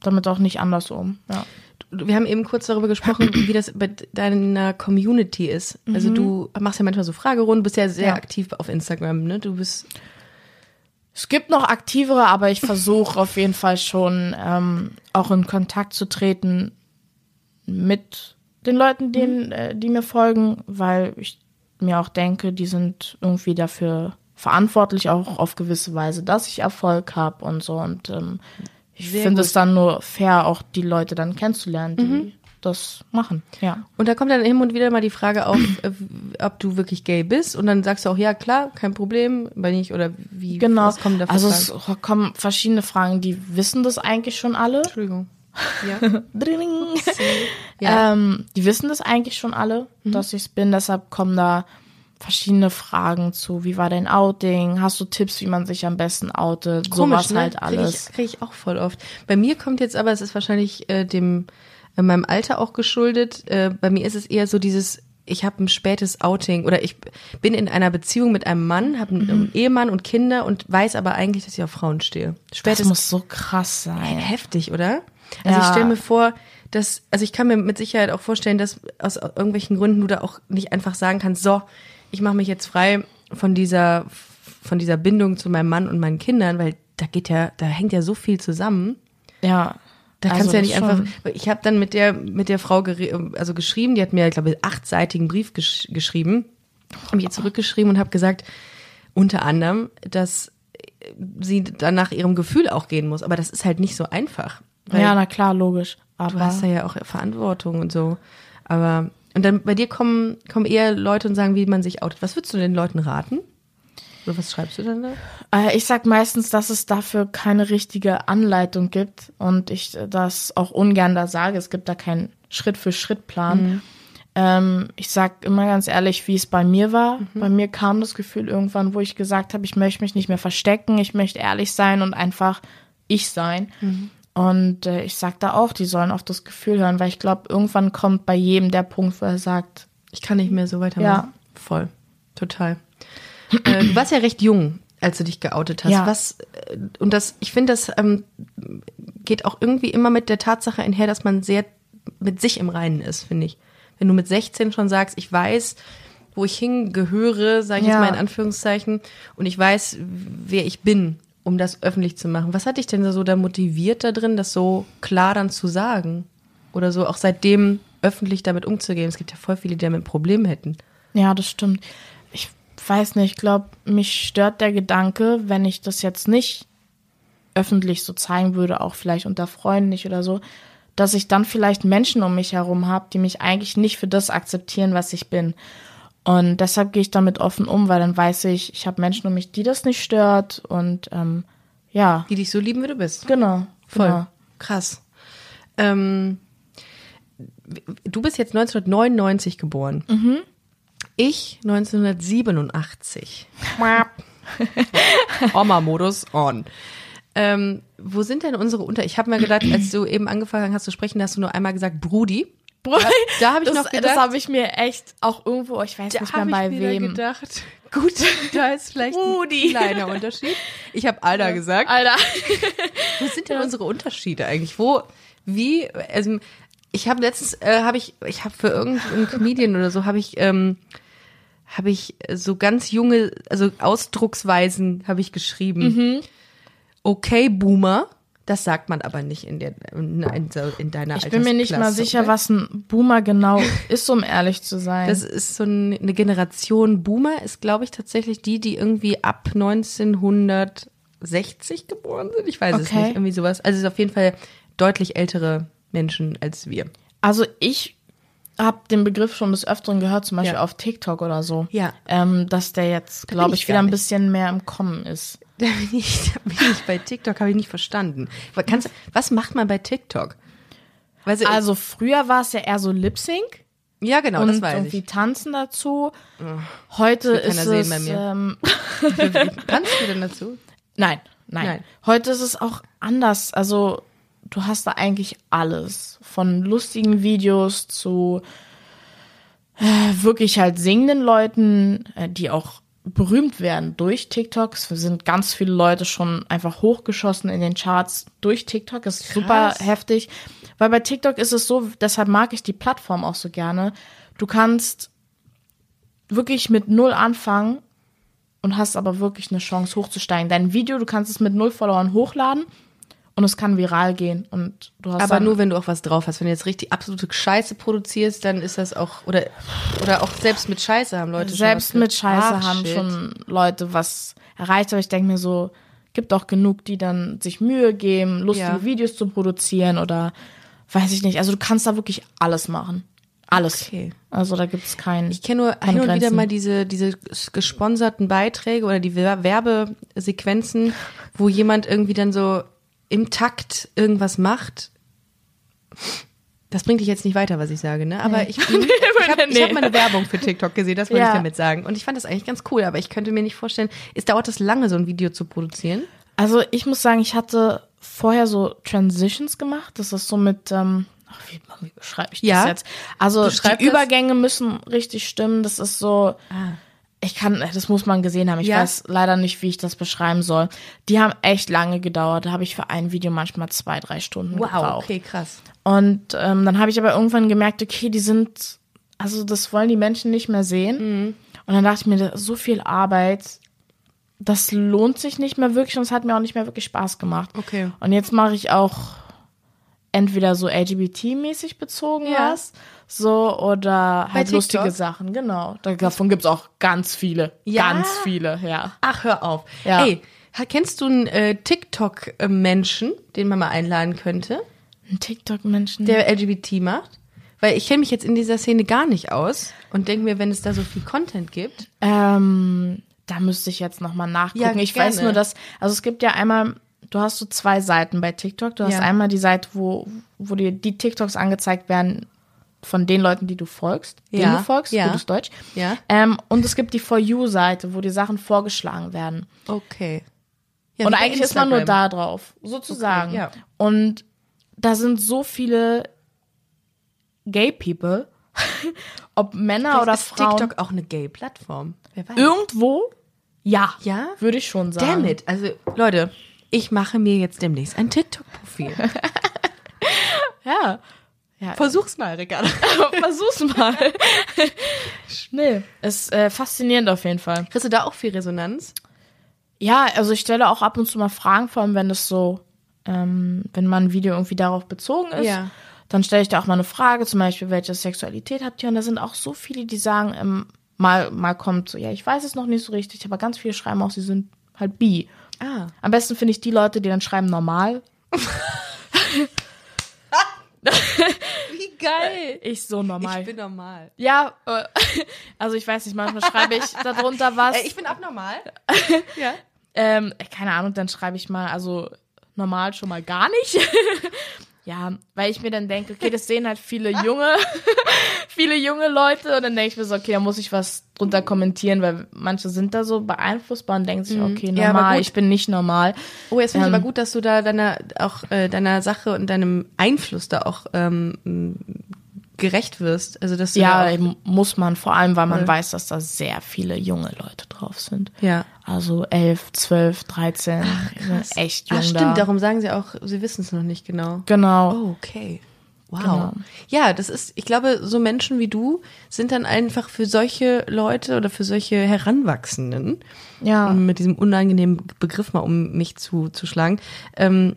damit auch nicht anders um. Ja. wir haben eben kurz darüber gesprochen, (clears throat) wie das bei deiner Community ist. Also du machst ja manchmal so Fragerunden, bist ja sehr Ja. aktiv auf Instagram, ne? Du bist Es gibt noch aktivere, aber ich versuche auf jeden Fall schon ähm, auch in Kontakt zu treten mit den Leuten, denen, äh, die mir folgen, weil ich mir auch denke, die sind irgendwie dafür verantwortlich, auch auf gewisse Weise, dass ich Erfolg habe und so. Und ähm, ich finde es dann nur fair, auch die Leute dann kennenzulernen, die das machen. Ja. Und da kommt dann hin und wieder mal die Frage auf, äh, ob du wirklich gay bist. Und dann sagst du auch, ja klar, kein Problem, wenn nicht, oder wie, Genau. also Fragen? es kommen verschiedene Fragen, die wissen das eigentlich schon alle. Entschuldigung. Ja. (laughs) Ja. Ähm, die wissen das eigentlich schon alle, dass ich es bin. Deshalb kommen da verschiedene Fragen zu. Wie war dein Outing? Hast du Tipps, wie man sich am besten outet? Komisch, Sowas ne? halt alles. Krieg ich, krieg ich auch voll oft. Bei mir kommt jetzt aber, es ist wahrscheinlich äh, dem äh, meinem Alter auch geschuldet. Äh, bei mir ist es eher so dieses, ich habe ein spätes Outing oder ich bin in einer Beziehung mit einem Mann, habe einen, einen Ehemann und Kinder und weiß aber eigentlich, dass ich auf Frauen stehe. Das Spätes muss so krass sein. heftig, oder? Also ich Ja. stelle mir vor, dass, also ich kann mir mit Sicherheit auch vorstellen, dass aus irgendwelchen Gründen du da auch nicht einfach sagen kannst, so, ich mache mich jetzt frei von dieser, von dieser Bindung zu meinem Mann und meinen Kindern, weil da geht ja, da hängt ja so viel zusammen. Ja. Da Also kannst du ja nicht einfach. Ich habe dann mit der mit der Frau also geschrieben, die hat mir, ich glaube, achtseitigen Brief gesch geschrieben, habe ihr zurückgeschrieben und habe gesagt, unter anderem, dass sie dann nach ihrem Gefühl auch gehen muss. Aber das ist halt nicht so einfach. Ja, na klar, logisch. Aber du hast da ja auch Verantwortung und so. Aber und dann bei dir kommen kommen eher Leute und sagen, wie man sich outet. Was würdest du den Leuten raten? Oder was schreibst du dann da? Äh, Ich sag meistens, dass es dafür keine richtige Anleitung gibt und ich das auch ungern da sage. Es gibt da keinen Schritt-für-Schritt-Plan. Ähm, ich sag immer ganz ehrlich, wie es bei mir war. Bei mir kam das Gefühl irgendwann, wo ich gesagt habe, ich möchte mich nicht mehr verstecken, ich möchte ehrlich sein und einfach ich sein. Und äh, ich sag da auch, die sollen auf das Gefühl hören, weil ich glaube, irgendwann kommt bei jedem der Punkt, wo er sagt, Ich kann nicht mehr so weitermachen. Ja. Voll. Total. äh, du warst ja recht jung, als du dich geoutet hast. Ja. Was, äh, und das, ich finde, das ähm, geht auch irgendwie immer mit der Tatsache einher, dass man sehr mit sich im Reinen ist, finde ich. wenn du mit 16 schon sagst, ich weiß, wo ich hingehöre, sage ich Ja. jetzt mal in Anführungszeichen, und ich weiß, wer ich bin, um das öffentlich zu machen. Was hat dich denn so da motiviert da drin, das so klar dann zu sagen? Oder so auch seitdem öffentlich damit umzugehen? Es gibt ja voll viele, die damit Probleme hätten. Ja, das stimmt. Ich weiß nicht, ich glaube, mich stört der Gedanke, wenn ich das jetzt nicht öffentlich so zeigen würde, auch vielleicht unter Freunden nicht oder so, dass ich dann vielleicht Menschen um mich herum habe, die mich eigentlich nicht für das akzeptieren, was ich bin. Und deshalb gehe ich damit offen um, weil dann weiß ich, ich habe Menschen um mich, die das nicht stört und ähm, ja, Die dich so lieben, wie du bist. genau. Voll. Genau. Krass. Ähm, du bist jetzt 1999 geboren. Ich 1987. (laughs) Oma-Modus on. Ähm, wo sind denn unsere Unter... Ich habe mir gedacht, als du eben angefangen hast zu sprechen, hast du nur einmal gesagt Brudi. Bruder, da hab ich das, noch gedacht- Das habe ich mir echt auch irgendwo, ich weiß nicht mehr bei ich mir wem. gedacht, gut, (laughs) da ist vielleicht Brudi. ein kleiner Unterschied. Ich habe Alter gesagt. Alter. (laughs) Wo sind denn unsere Unterschiede eigentlich? Wo, wie, also ich habe letztens, äh, habe ich, ich habe für irgendeinen Comedian oder so, habe ich, ähm, habe ich so ganz junge, also Ausdrucksweisen habe ich geschrieben. Mhm. Okay, Boomer. Das sagt man aber nicht in, der, in, in, in deiner Ich bin mir nicht mal sicher, was ein Boomer genau ist, um ehrlich zu sein. Das ist so ein- eine Generation Boomer, ist glaube ich tatsächlich die, die irgendwie ab 1960 geboren sind. Ich weiß es Okay. nicht, irgendwie sowas. Also es ist auf jeden Fall deutlich ältere Menschen als wir. also ich habe den Begriff schon des Öfteren gehört, zum Beispiel Ja. auf TikTok oder so. Ja. Ähm, dass der jetzt, glaube ich ich, wieder ein bisschen mehr im Kommen ist. Da bin ich, (laughs) da bin ich bei TikTok, habe ich nicht verstanden. Kannst, was macht man bei TikTok? Sie, Also früher war es ja eher so Lip Sync ja, genau, und das weiß irgendwie ich. tanzen dazu. Heute will ist es ähm, (laughs) Kannst du denn dazu? Nein, nein, Nein. Heute ist es auch anders. Also du hast da eigentlich alles. Von lustigen Videos zu äh, wirklich halt singenden Leuten, äh, die auch berühmt werden durch TikTok. Es sind ganz viele Leute schon einfach hochgeschossen in den Charts durch TikTok. Das ist super Krass. heftig. Weil bei TikTok ist es so, deshalb mag ich die Plattform auch so gerne. Du kannst wirklich mit null anfangen und hast aber wirklich eine Chance hochzusteigen. Dein Video, du kannst es mit null Followern hochladen und es kann viral gehen und du hast Aber nur, wenn du auch was drauf hast. Wenn du jetzt richtig absolute Scheiße produzierst, dann ist das auch, oder, oder auch selbst mit Scheiße haben Leute selbst mit Scheiße Ach, haben shit. schon Leute was erreicht, aber ich denke mir so, gibt auch genug, die dann sich Mühe geben, lustige Ja. Videos zu produzieren oder weiß ich nicht. Also du kannst da wirklich alles machen. Alles. Okay. Also da gibt es keinen. Ich kenne nur hin und wieder mal diese, diese gesponserten Beiträge oder die Wer- Werbesequenzen, wo jemand irgendwie dann so im Takt irgendwas macht. Das bringt dich jetzt nicht weiter, was ich sage, ne? Aber ich, bin- (laughs) ich habe Nee. hab mal eine Werbung für TikTok gesehen, das wollte Ja. ich damit sagen. Und ich fand das eigentlich ganz cool, aber ich könnte mir nicht vorstellen, es dauert das lange, so ein Video zu produzieren? Also ich muss sagen, ich hatte vorher so Transitions gemacht. Das ist so mit, ähm, ach, wie, wie beschreibe ich das Ja. jetzt? Also die das. Übergänge müssen richtig stimmen. Das ist so, ich kann, das muss man gesehen haben. Ich Ja. weiß leider nicht, wie ich das beschreiben soll. Die haben echt lange gedauert. Da habe ich für ein Video manchmal zwei, drei Stunden gebraucht. okay, krass. Und ähm, dann habe ich aber irgendwann gemerkt, okay, die sind, also das wollen die Menschen nicht mehr sehen. Mhm. Und dann dachte ich mir, so viel Arbeit, das lohnt sich nicht mehr wirklich und es hat mir auch nicht mehr wirklich Spaß gemacht. Okay. Und jetzt mache ich auch entweder so LGBT-mäßig bezogen Ja. was, so oder halt TikTok? lustige Sachen, genau. Da- Davon gibt's auch ganz viele, Ja? ganz viele, ja. Ach, hör auf. Ja. Ey, kennst du einen äh, TikTok-Menschen, den man mal einladen könnte? Ein TikTok-Menschen. der LGBT macht? Weil ich kenne mich jetzt in dieser Szene gar nicht aus und denke mir, wenn es da so viel Content gibt. Ähm, da müsste ich jetzt nochmal nachgucken. Ja, ich weiß nur, dass, also es gibt ja einmal, du hast so zwei Seiten bei TikTok. Du hast Ja. einmal die Seite, wo, wo dir die TikToks angezeigt werden von den Leuten, die du folgst, denen Ja, du folgst, ja. gutes Deutsch. Ja. Ähm, und es gibt die For You-Seite, wo dir Sachen vorgeschlagen werden. Okay. Ja, und eigentlich ist man nur da drauf, sozusagen. Okay, ja. Und da sind so viele Gay People, (laughs) ob Männer Vielleicht oder ist Frauen. TikTok auch eine Gay-Plattform. Wer weiß. Irgendwo? Ja. Ja? Würde ich schon sagen. Damn it. Also, Leute, ich mache mir jetzt demnächst ein TikTok-Profil. (laughs) Ja. Ja, Versuch's mal, Ricardo. (laughs) versuch's mal. nee, ist äh, faszinierend auf jeden Fall. Kriegst du da auch viel Resonanz? Ja, also ich stelle auch ab und zu mal Fragen, vor allem wenn es so, ähm, wenn mal ein Video irgendwie darauf bezogen ist. Ja. Dann stelle ich da auch mal eine Frage, zum Beispiel, welche Sexualität habt ihr? Und da sind auch so viele, die sagen, ähm, mal, mal kommt so, ja, ich weiß es noch nicht so richtig, aber ganz viele schreiben auch, sie sind halt bi. Ah. Am besten finde ich die Leute, die dann schreiben normal. (laughs) Wie geil. Ich so normal. Ich bin normal. ja, äh, (laughs) also ich weiß nicht, manchmal schreibe ich darunter (laughs) was. Äh, ich bin abnormal. (laughs) ja. Ähm, keine Ahnung, dann schreibe ich mal, also normal schon mal gar nicht. Ja, weil ich mir dann denke, okay, das sehen halt viele junge, (laughs) viele junge Leute und dann denke ich mir so, okay, da muss ich was drunter kommentieren, weil manche sind da so beeinflussbar und denken sich, okay, Mhm. Ja, aber normal, gut. ich bin nicht normal. Oh, jetzt finde ich Ähm. aber gut, dass du da deiner auch äh, deiner Sache und deinem Einfluss da auch ähm, gerecht wirst. Also dass Ja, da muss man, vor allem, weil man Voll. weiß, dass da sehr viele junge Leute drauf sind. ja. Also elf, zwölf, dreizehn, echt jung Ah, stimmt, da. darum sagen sie auch, sie wissen es noch nicht genau. Genau. Oh, okay. Wow. Genau. Ja, das ist, ich glaube, so Menschen wie du sind dann einfach für solche Leute oder für solche Heranwachsenden, Ja. um mit diesem unangenehmen Begriff mal um mich zu, zu schlagen, ähm,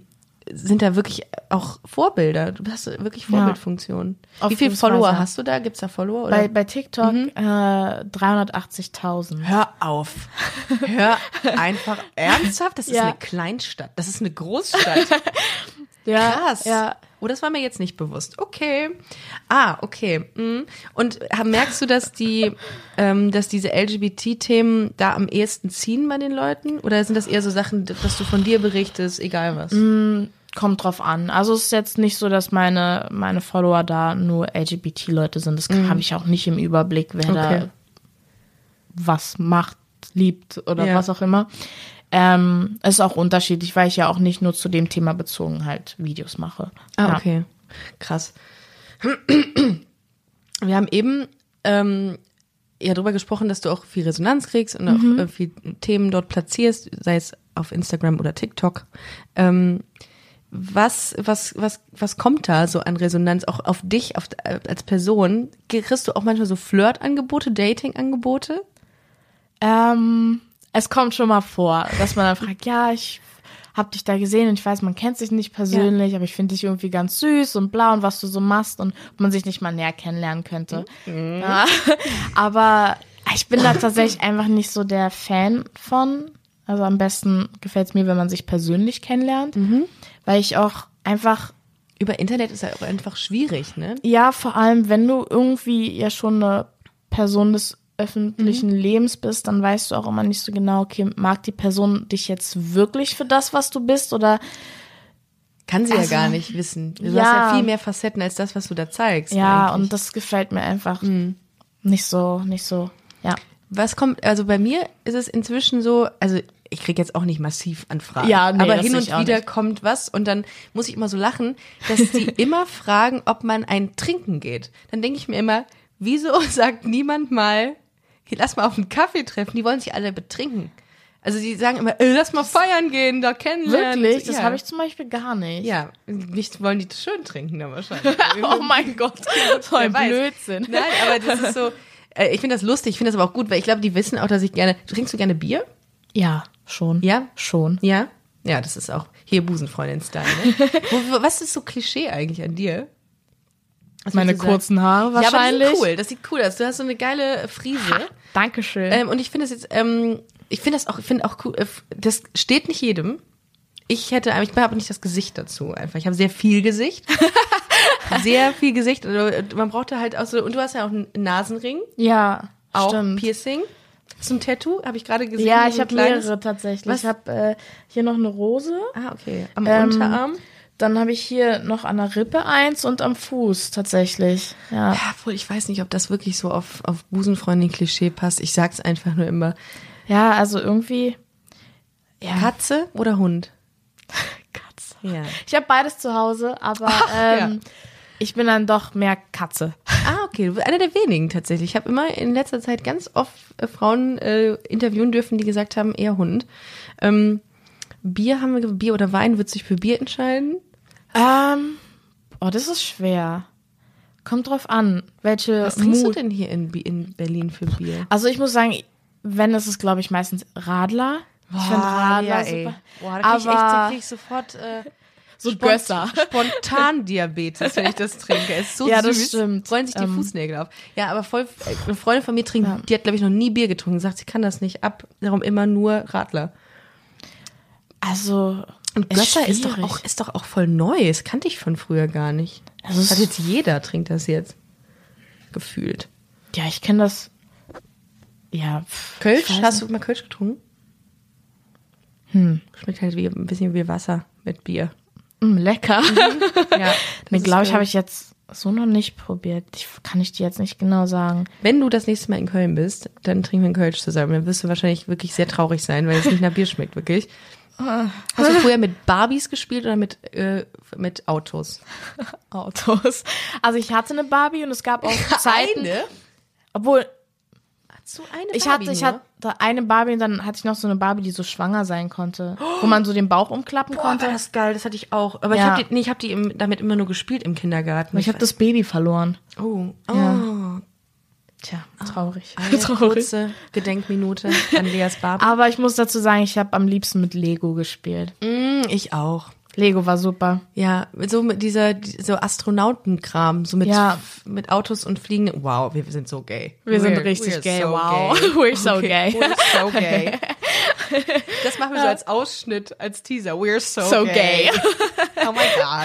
sind da wirklich auch Vorbilder. Du hast wirklich Vorbildfunktion. Auf Wie viele Follower ja. hast du da? Gibt's da Follower? Oder? Bei, bei TikTok Mhm. äh, 380.000. Hör auf. Hör einfach (laughs) ernsthaft. Das ist Ja. eine Kleinstadt. Das ist eine Großstadt. (laughs) Ja, Krass. Ja. Oh, das war mir jetzt nicht bewusst. Okay. Ah, okay. Mhm. Und ha- merkst du, dass die, ähm, dass diese LGBT-Themen da am ehesten ziehen bei den Leuten? Oder sind das eher so Sachen, dass du von dir berichtest, egal was? Kommt drauf an. Also es ist jetzt nicht so, dass meine, meine Follower da nur LGBT-Leute sind. Das habe ich auch nicht im Überblick, wer Mhm. Okay. da was macht, liebt oder Ja. was auch immer. Ähm, es ist auch unterschiedlich, weil ich ja auch nicht nur zu dem Thema bezogen halt Videos mache. Ah, ja. okay. Krass. Wir haben eben ähm, ja darüber gesprochen, dass du auch viel Resonanz kriegst und auch äh, viel Themen dort platzierst, sei es auf Instagram oder TikTok. Ähm, was, was, was, was kommt da so an Resonanz auch auf dich auf, äh, als Person? Kriegst du auch manchmal so Flirt-Angebote, Dating-Angebote? Ähm, es kommt schon mal vor, dass man dann fragt, ja, ich hab dich da gesehen und ich weiß, man kennt sich nicht persönlich, aber ich finde dich irgendwie ganz süß und blau und was du so machst und ob man sich nicht mal näher kennenlernen könnte. Ja, (laughs) aber ich bin da tatsächlich einfach nicht so der Fan von. Also am besten gefällt es mir, wenn man sich persönlich kennenlernt, weil ich auch einfach Über Internet ist ja auch einfach schwierig, ne? ja, vor allem, wenn du irgendwie ja schon eine Person des öffentlichen Lebens bist, dann weißt du auch immer nicht so genau, okay, mag die Person dich jetzt wirklich für das, was du bist oder Kann sie Also, ja gar nicht wissen. Du ja. hast ja viel mehr Facetten als das, was du da zeigst. ja, eigentlich. und das gefällt mir einfach nicht so, nicht so, ja. Was kommt, also bei mir ist es inzwischen so, also ich kriege jetzt auch nicht massiv Anfragen. Ja, nee, aber hin und wieder nicht. kommt was und dann muss ich immer so lachen, dass die (laughs) immer fragen, ob man ein Trinken geht. Dann denke ich mir immer, wieso (laughs) sagt niemand mal, hier, lass mal auf einen Kaffee treffen, die wollen sich alle betrinken. Also die sagen immer, ey, lass mal feiern gehen, da kennenlernen. Wirklich? Das ja. habe ich zum Beispiel gar nicht. Ja, nicht wollen die schön trinken dann wahrscheinlich. (laughs) Oh mein Gott, so ein Wer weiß. Blödsinn. Nein, aber das ist so, äh, ich finde das lustig, ich finde das aber auch gut, weil ich glaube, die wissen auch, dass ich gerne, trinkst du gerne Bier? Ja, schon. Ja? Schon. Ja? Ja, das ist auch hier Busenfreundin-Style. Ne? (laughs) wo, wo, was ist so Klischee eigentlich an dir? Was Meine kurzen Haare Ja, aber wahrscheinlich. die sind cool, das sieht cool aus. Du hast so eine geile Frise. Dankeschön. Ähm, und ich finde es jetzt, ähm, ich finde das auch, ich finde auch cool, äh, das steht nicht jedem. Ich hätte, ich habe aber nicht das Gesicht dazu einfach. Ich habe sehr viel Gesicht. (laughs) sehr viel Gesicht. Also, Man braucht da halt auch so, und du hast ja auch einen Nasenring, ja, auch stimmt. Piercing. Du ein Tattoo? Habe ich gerade gesehen. Ja, so ich habe mehrere tatsächlich. Was? Ich habe äh, hier noch eine Rose. Ah, okay. Am Ähm, Unterarm? Dann habe ich hier noch an der Rippe eins und am Fuß tatsächlich. Ja. Ja, obwohl ich weiß nicht, ob das wirklich so auf, auf Busenfreundin-Klischee passt. Ich sag's einfach nur immer. Ja, also irgendwie. Ja. Katze oder Hund? (laughs) Katze. Ja. Ich habe beides zu Hause, aber Ach, ja. Ich bin dann doch mehr Katze. Ah, okay. Du bist einer der wenigen tatsächlich. Ich habe immer in letzter Zeit ganz oft äh, Frauen äh, interviewen dürfen, die gesagt haben, eher Hund. Ähm, Bier haben wir, Bier oder Wein, würdest du dich für Bier entscheiden? Ähm, oh, das ist schwer. Kommt drauf an, welche Was trinkst du Mut. denn hier in, in Berlin für Bier? Also ich muss sagen, wenn es ist, glaube ich, meistens Radler. ich finde Radler super. Boah, da krieg ich echt, da krieg ich sofort äh, so Spont- Gösser. (laughs) Spontan Diabetes, wenn ich das trinke. Es ist so Ja, das süß. stimmt. Freuen sich die Ähm, Fußnägel auf. Ja, aber voll, eine Freundin von mir trinkt, die hat, glaube ich, noch nie Bier getrunken. Sagt, sie kann das nicht ab. Darum immer nur Radler. Also Und ist Gösser ist doch, schwierig. auch, ist doch auch voll neu. Das kannte ich von früher gar nicht. Das es- hat jetzt jeder, trinkt das jetzt. Gefühlt. Ja, ich kenne das. Ja. Kölsch? Hast du mal Kölsch getrunken? Hm. Schmeckt halt wie, ein bisschen wie Wasser mit Bier. Mm, lecker. (laughs) Ja. nee, glaube ich, habe ich jetzt so noch nicht probiert. Ich, kann ich dir jetzt nicht genau sagen. Wenn du das nächste Mal in Köln bist, dann trinken wir einen Kölsch zusammen. Dann wirst du wahrscheinlich wirklich sehr traurig sein, weil es nicht nach Bier schmeckt, wirklich. (laughs) Hast du früher mit Barbies gespielt oder mit, äh, mit Autos? Autos. Also ich hatte eine Barbie und es gab auch (laughs) Zeiten. Obwohl, Hast du eine ich Barbie hatte, ich nur? hatte eine Barbie und dann hatte ich noch so eine Barbie, die so schwanger sein konnte. Wo man so den Bauch umklappen Boah, war konnte. das geil, das hatte ich auch. Aber Ja. ich habe die, nee, ich hab die im, damit immer nur gespielt im Kindergarten. Aber ich habe das Baby verloren. Oh, oh. Ja. Tja, traurig. Eine (laughs) kurze Gedenkminute an Leas Barbie. Aber ich muss dazu sagen, ich habe am liebsten mit Lego gespielt. Mm, ich auch. Lego war super. Ja, so mit dieser die- so Astronautenkram, so mit Ja. mit Autos und Fliegen. Wow, wir sind so gay. Wir sind We're- richtig we're gay, so wow. gay. (laughs) We're so Okay, gay. We're so gay. (laughs) Das machen wir so als Ausschnitt, als Teaser. We're so, So gay. gay. Oh my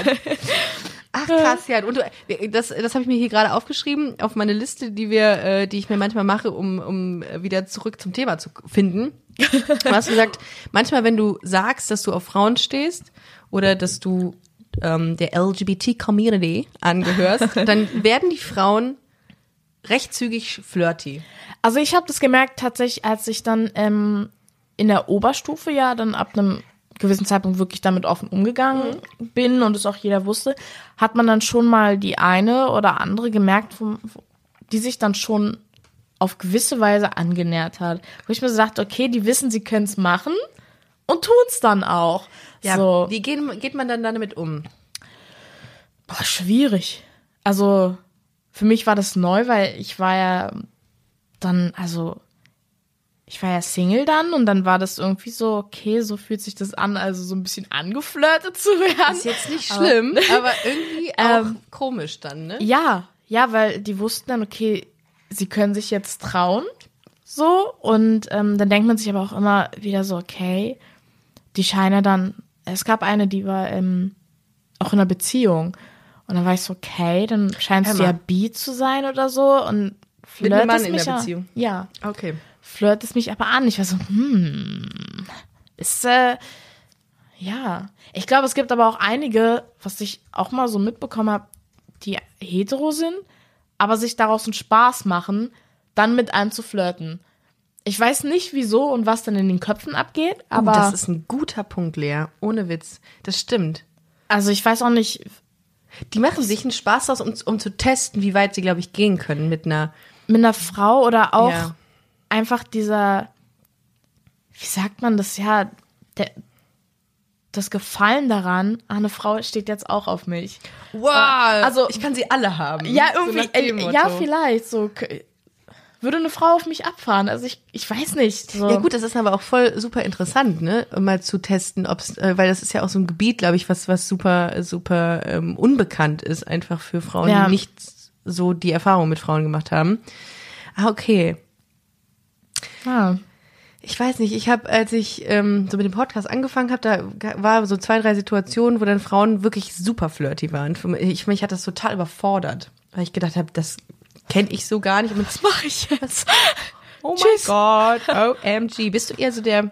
god. (laughs) Ach krass, ja. Und du, das, das habe ich mir hier gerade aufgeschrieben auf meine Liste, die wir, äh, die ich mir manchmal mache, um, um wieder zurück zum Thema zu finden. Du hast gesagt, manchmal, wenn du sagst, dass du auf Frauen stehst oder dass du ähm, der LGBT-Community angehörst, (laughs) dann werden die Frauen recht zügig flirty. Also ich habe das gemerkt tatsächlich, als ich dann ähm, in der Oberstufe ja dann ab einem gewissen Zeitpunkt wirklich damit offen umgegangen bin und es auch jeder wusste, hat man dann schon mal die eine oder andere gemerkt, die sich dann schon auf gewisse Weise angenähert hat. Wo ich mir so dachte, okay, die wissen, sie können es machen und tun es dann auch. Ja, so. wie gehen, geht man dann damit um? Boah, schwierig. Also für mich war das neu, weil ich war ja dann, also ich war ja Single dann und dann war das irgendwie so, okay, so fühlt sich das an, also so ein bisschen angeflirtet zu werden. Ist jetzt nicht schlimm, (laughs) aber irgendwie auch Ähm, komisch dann, ne? Ja, ja, weil die wussten dann, okay, sie können sich jetzt trauen, so und ähm, dann denkt man sich aber auch immer wieder so, okay, die scheinen dann, es gab eine, die war ähm, auch in einer Beziehung und dann war ich so, okay, dann scheint sie ja bi zu sein oder so und Mit einem flirtet es in mich der ja- Beziehung? Ja, Okay. flirt es mich aber an. Ich war so, hm, ist, äh, ja. Ich glaube, es gibt aber auch einige, was ich auch mal so mitbekommen habe, die hetero sind, aber sich daraus einen Spaß machen, dann mit einem zu flirten. Ich weiß nicht, wieso und was dann in den Köpfen abgeht, aber Aber das ist ein guter Punkt, Lea. Ohne Witz. Das stimmt. also ich weiß auch nicht, Die machen sich einen Spaß aus, um, um zu testen, wie weit sie, glaube ich, gehen können mit einer. mit einer Frau oder auch Ja. einfach dieser, wie sagt man das, ja, der, das Gefallen daran, ah, eine Frau steht jetzt auch auf mich. Wow, also- ich kann sie alle haben. Ja, So irgendwie, äh, ja, vielleicht, so, würde eine Frau auf mich abfahren, also ich, ich weiß nicht. So. Ja gut, das ist aber auch voll super interessant, ne, um mal zu testen, ob's, äh, weil das ist ja auch so ein Gebiet, glaube ich, was was super super ähm, unbekannt ist, einfach für Frauen, Ja. die nicht so die Erfahrung mit Frauen gemacht haben. Ah okay, Ah. ich weiß nicht, ich habe, als ich ähm, so mit dem Podcast angefangen habe, da war so zwei, drei Situationen, wo dann Frauen wirklich super flirty waren. Für mich, ich, mich hat das total überfordert, weil ich gedacht habe, das kenne ich so gar nicht. Und Was mache ich jetzt? (laughs) oh Tschüss. mein Gott, (laughs) OMG. Bist du eher so der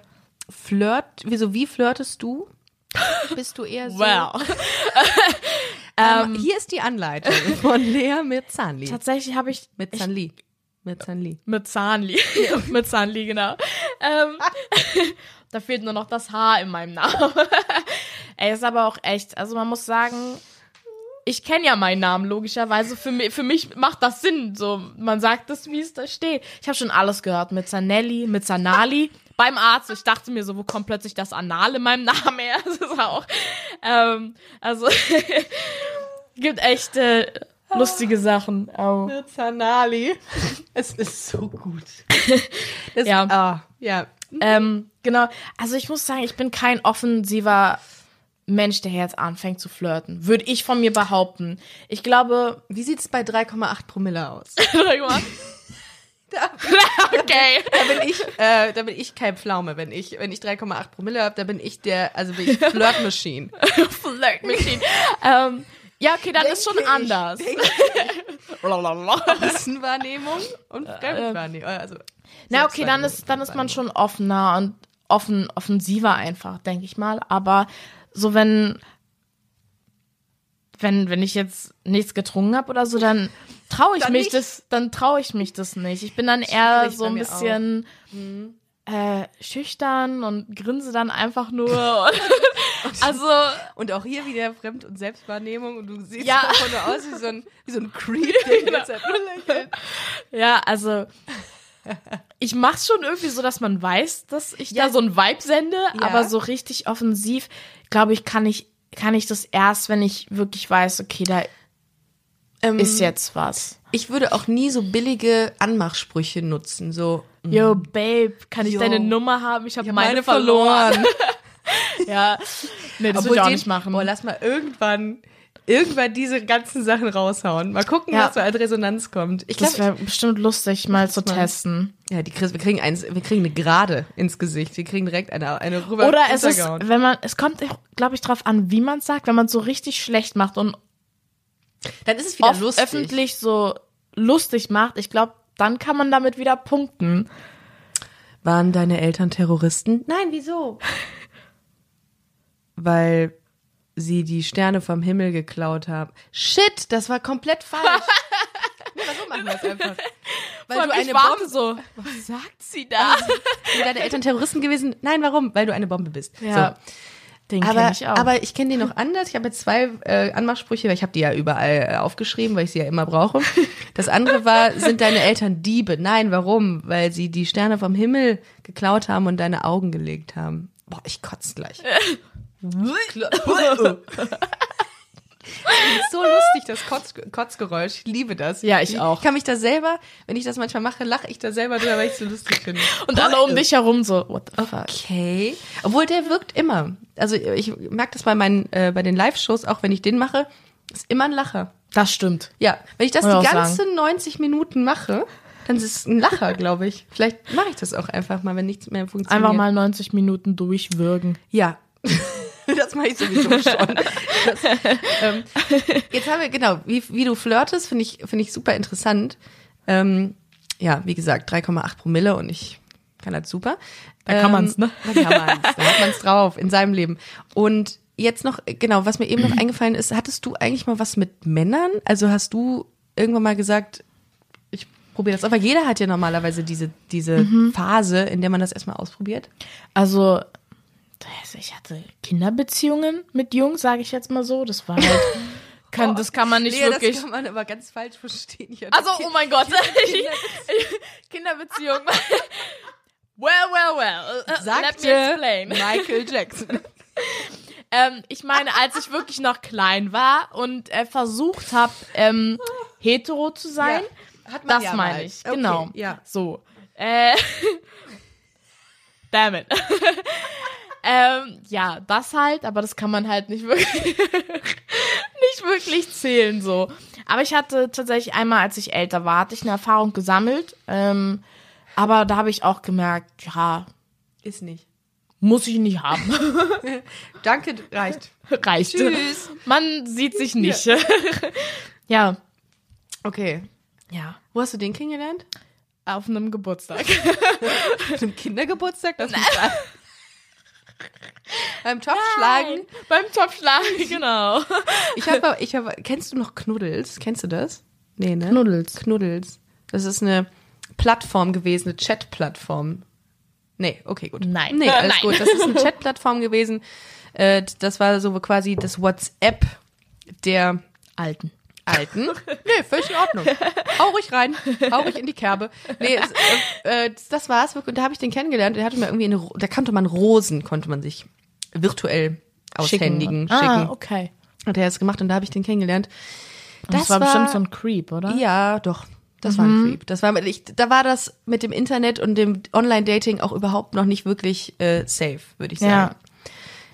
Flirt, wieso, wie flirtest du? Bist du eher so? Wow. (laughs) Ähm, hier ist die Anleitung von Lea mit Zahnli. Tatsächlich habe ich Mit Zahnli. Mit Zahnli. mit Zahnli, mit Zahnli, genau. Ähm, da fehlt nur noch das H in meinem Namen. Ey, ist aber auch echt, also man muss sagen, ich kenne ja meinen Namen logischerweise. Für mich, für mich macht das Sinn. So, man sagt es, wie es da steht. Ich habe schon alles gehört mit Zanelli, mit Zanali. (laughs) Beim Arzt, ich dachte mir so, wo kommt plötzlich das Anal in meinem Namen her? (laughs) Das ist auch. Ähm, also (laughs) gibt echt, äh, lustige Sachen. Oh. Zanali. Es ist so gut. Das, Ja. Ah, ja. Ähm, genau. Also ich muss sagen, ich bin kein offensiver Mensch, der jetzt anfängt zu flirten. Würde ich von mir behaupten. Ich glaube. Wie sieht es bei 3,8 Promille aus? (laughs) (laughs) okay. Da bin ich, äh, da bin ich kein Pflaume. Wenn ich, wenn ich 3,8 Promille habe, da bin ich der, also bin ich (laughs) Flirt Machine. Flirt Machine. ähm, ja, okay, dann ist schon Denke ich. anders. Außenwahrnehmung und Fremdwahrnehmung. Also, Na, okay, dann ist, dann ist man schon offener und offen, offensiver einfach, denke ich mal. Aber so wenn, wenn, wenn ich jetzt nichts getrunken habe oder so, dann traue ich Dann mich nicht. das, dann traue ich mich das nicht. Ich bin dann eher Schwierig so ein bisschen äh, schüchtern und grinse dann einfach nur. (laughs) also, Und auch hier wieder Fremd- und Selbstwahrnehmung und du siehst Ja. davon aus wie so ein, wie so ein Creep, der die ganze Zeit (laughs) nur lächelt. ja, also. Ich mach's schon irgendwie so, dass man weiß, dass ich Ja. da so ein Vibe sende, Ja. aber so richtig offensiv, glaube ich, kann ich, kann ich das erst, wenn ich wirklich weiß, okay, da Ähm, ist jetzt was. Ich würde auch nie so billige Anmachsprüche nutzen, so Yo, Babe, kann ich Yo. deine Nummer haben? Ich habe ich hab meine, verloren. (laughs) ja. Nee, das würde ich auch nicht machen. Boah, lass mal irgendwann, irgendwann diese ganzen Sachen raushauen. Mal gucken, Ja. was so als Resonanz kommt. Ich das glaube, wäre bestimmt lustig, mal zu testen. ja, die Chris, wir kriegen eins, wir kriegen eine Gerade ins Gesicht. Wir kriegen direkt eine, eine rüber. Oder es ist, wenn man, es kommt, glaube ich, drauf an, wie man es sagt, wenn man es so richtig schlecht macht und dann ist es wieder oft lustig. öffentlich so lustig macht, ich glaube, dann kann man damit wieder punkten. Waren deine Eltern Terroristen? Nein, wieso? Weil sie die Sterne vom Himmel geklaut haben. Shit, das war komplett falsch. (laughs) nee, warum machen wir es einfach? Weil du eine Bombe. so. Was sagt sie da? Sind deine Eltern Terroristen gewesen? Nein, warum? Weil du eine Bombe bist. Ja, den So. Aber, kenne ich auch. aber ich kenne die noch anders. Ich habe jetzt zwei äh, Anmachsprüche, weil ich habe die ja überall äh, aufgeschrieben, weil ich sie ja immer brauche. Das andere war, sind deine Eltern Diebe? Nein, warum? Weil sie die Sterne vom Himmel geklaut haben und deine Augen gelegt haben. Boah, ich kotze gleich. (laughs) Das ist so lustig, das Kotz, Kotzgeräusch. Ich liebe das. Ja, ich auch. Ich kann mich da selber, wenn ich das manchmal mache, lache ich da selber drüber, weil ich es so lustig finde. und alle um dich herum so, what the fuck? Okay. Obwohl der wirkt immer. Also ich merke das bei meinen, äh, bei den Live-Shows, auch wenn ich den mache, ist immer ein Lacher. Das stimmt. Ja, wenn ich das Muss die ganzen 90 Minuten mache, dann ist es ein Lacher, glaube ich. Vielleicht mache ich das auch einfach mal, wenn nichts mehr funktioniert. Einfach mal 90 Minuten durchwürgen. Ja. (laughs) (laughs) das mache ich sowieso schon. Das, ähm, jetzt haben wir, genau, wie, wie du flirtest, finde ich, finde ich super interessant. Ähm, ja, wie gesagt, 3,8 Promille und ich kann das super. Da kann man's, ne? Da kann man's, da hat man's drauf in seinem Leben. Und jetzt noch, genau, was mir eben noch eingefallen ist, hattest du eigentlich mal was mit Männern? Also hast du irgendwann mal gesagt, ich probiere das weil jeder hat ja normalerweise diese, diese Mhm. Phase, in der man das erstmal ausprobiert. Also, ich hatte Kinderbeziehungen mit Jungs, sage ich jetzt mal so. Das war halt, (laughs) kann, das kann man nicht Nee, wirklich. das kann man aber ganz falsch verstehen. Ich Also, oh mein Gott. (laughs) Kinderbeziehung. (laughs) well, well, well. Let me sagte explain. Michael Jackson. Ähm, ich meine, als ich wirklich noch klein war und äh, versucht habe, ähm, hetero zu sein, Ja, hat man das ja meine ich. Okay, Genau. ja. So. Äh, damn it. Ähm, ja, das halt, aber das kann man halt nicht wirklich, (laughs) nicht wirklich zählen so. Aber ich hatte tatsächlich einmal, als ich älter war, hatte ich eine Erfahrung gesammelt. Ähm, aber da habe ich auch gemerkt, ja, Ist nicht. muss ich nicht haben. (laughs) Danke, reicht. Reicht. Tschüss. Man sieht sich nicht. (laughs) Ja. Okay. Ja. Wo hast du den kennengelernt? Auf einem Geburtstag. Auf einem Kindergeburtstag? Das muss. (laughs) Beim Topfschlagen. Beim Topfschlagen, (laughs) genau. Ich habe, ich habe, kennst du noch Knuddels? Kennst du das? Nee, ne? Knuddels. Knuddels. Das ist eine Plattform gewesen, eine Chat-Plattform. Nee, okay, gut. Nein. Nee, alles Nein. gut. Das ist eine (laughs) Chat-Plattform gewesen. Äh, das war so quasi das WhatsApp der Alten. Alten. (laughs) Nee, völlig in Ordnung. Hau ruhig rein. Hau ruhig in die Kerbe. Nee, es, äh, äh, das- war's. wirklich. Und da habe ich den kennengelernt. Der hatte mir irgendwie eine, da konnte man Rosen, konnte man sich virtuell aushändigen, Ah, schicken. okay. Hat er das gemacht und da habe ich den kennengelernt. Das, Das war, war- bestimmt so ein Creep, oder? Ja, doch. Das war ein Creep. Das war, ich, da war das mit dem Internet und dem Online-Dating auch überhaupt noch nicht wirklich äh, safe, würde ich sagen.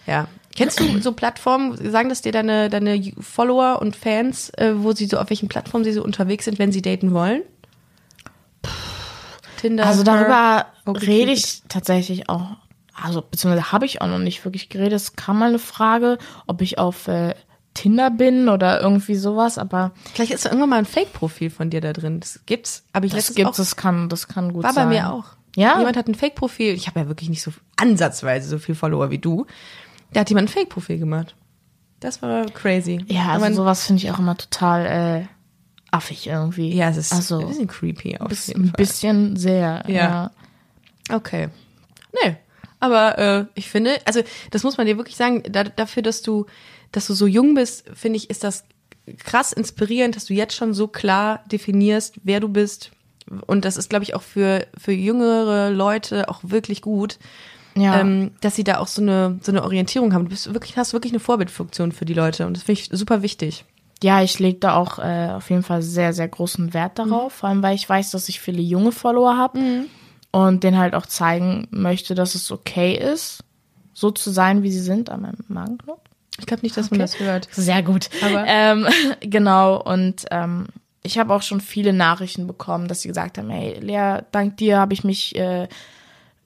Ja. Kennst du so Plattformen, sagen das dir deine, deine Follower und Fans, äh, wo sie so, auf welchen Plattformen sie so unterwegs sind, wenn sie daten wollen? Tinder. Also darüber Okay, rede ich tatsächlich auch, also beziehungsweise habe ich auch noch nicht wirklich geredet. Es kam mal eine Frage, ob ich auf äh, Tinder bin oder irgendwie sowas, aber Vielleicht ist da irgendwann mal ein Fake-Profil von dir da drin. Das gibt's, aber ich das letztens gibt auch, das kann, das kann gut war bei sein. mir auch. Ja? Jemand hat ein Fake-Profil. Ich habe ja wirklich nicht so ansatzweise so viel Follower wie du. Da hat jemand ein Fake-Profil gemacht. Das war crazy. Ja, also Aber- sowas finde ich auch immer total äh, affig irgendwie. ja, es ist also ein bisschen creepy auf bis, ein bisschen sehr. Ja. Ja. Okay. Nee. Aber äh, ich finde, also das muss man dir wirklich sagen, da, dafür, dass du, dass du so jung bist, finde ich, ist das krass inspirierend, dass du jetzt schon so klar definierst, wer du bist. Und das ist, glaube ich, auch für, für jüngere Leute auch wirklich gut, Ja. ähm, dass sie da auch so eine, so eine Orientierung haben. Du bist wirklich, hast wirklich eine Vorbildfunktion für die Leute und das finde ich super wichtig. Ja, ich lege da auch äh, auf jeden Fall sehr, sehr großen Wert darauf, vor allem weil ich weiß, dass ich viele junge Follower habe und denen halt auch zeigen möchte, dass es okay ist, so zu sein, wie sie sind an meinem Magenknopf. Ich glaube nicht, dass man das hört. Sehr gut. Aber- ähm, (laughs) genau, und ähm, ich habe auch schon viele Nachrichten bekommen, dass sie gesagt haben, hey, Lea, dank dir habe ich mich, äh,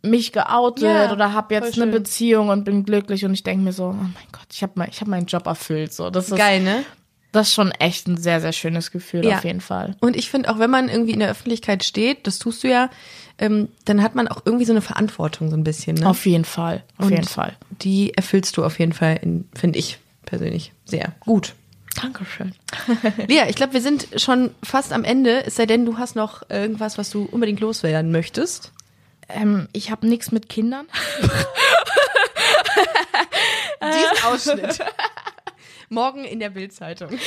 mich geoutet Ja, oder habe jetzt eine. Beziehung und bin glücklich und ich denke mir so, oh mein Gott, ich habe mein, ich hab meinen Job erfüllt. So, das ist, Geil, ne? das ist schon echt ein sehr, sehr schönes Gefühl Ja. auf jeden Fall. Und ich finde, auch wenn man irgendwie in der Öffentlichkeit steht, das tust du ja, ähm, dann hat man auch irgendwie so eine Verantwortung so ein bisschen. Ne? Auf jeden Fall, auf Und jeden Fall. Die erfüllst du auf jeden Fall, in- finde ich persönlich, sehr gut. Dankeschön. (laughs) Lea, ich glaube, wir sind schon fast am Ende, es sei denn, du hast noch irgendwas, was du unbedingt loswerden möchtest. Ähm, ich habe nichts mit Kindern. (laughs) Diesen Ausschnitt. Morgen in der Bildzeitung.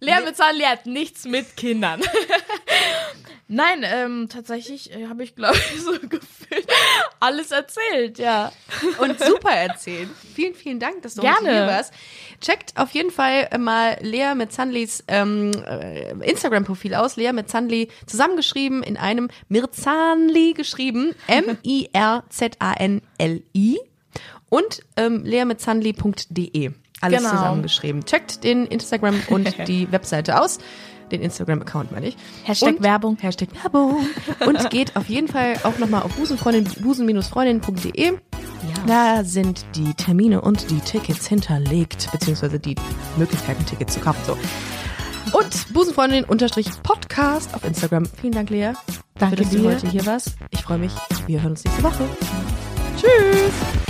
Lea bezahlen lehrt nichts mit Kindern. Nein, ähm, tatsächlich äh, habe ich, glaube ich, (laughs) so gefühlt alles erzählt, ja. und super erzählt. Vielen, vielen Dank, dass du Gerne. hier warst. Checkt auf jeden Fall mal Lea mit Zanlis ähm, äh, Instagram-Profil aus. Lea mit Zanli zusammengeschrieben in einem Mirzanli geschrieben. (laughs) M-I-R-Z-A-N-L-I und ähm, leamitzanli.de. Alles Genau. zusammengeschrieben. Checkt den Instagram und (laughs) die Webseite aus. Den Instagram-Account meine ich. Hashtag und, Werbung. Hashtag Werbung. Und geht auf jeden Fall auch nochmal auf busenfreundin, busen-freundin.de. Da sind die Termine und die Tickets hinterlegt, beziehungsweise die Möglichkeiten, Tickets zu kaufen. So. Und Busenfreundin-Podcast auf Instagram. Vielen Dank, Lea. Danke dass du heute hier warst. Ich freue mich. Wir hören uns nächste Woche. Tschüss. Tschüss.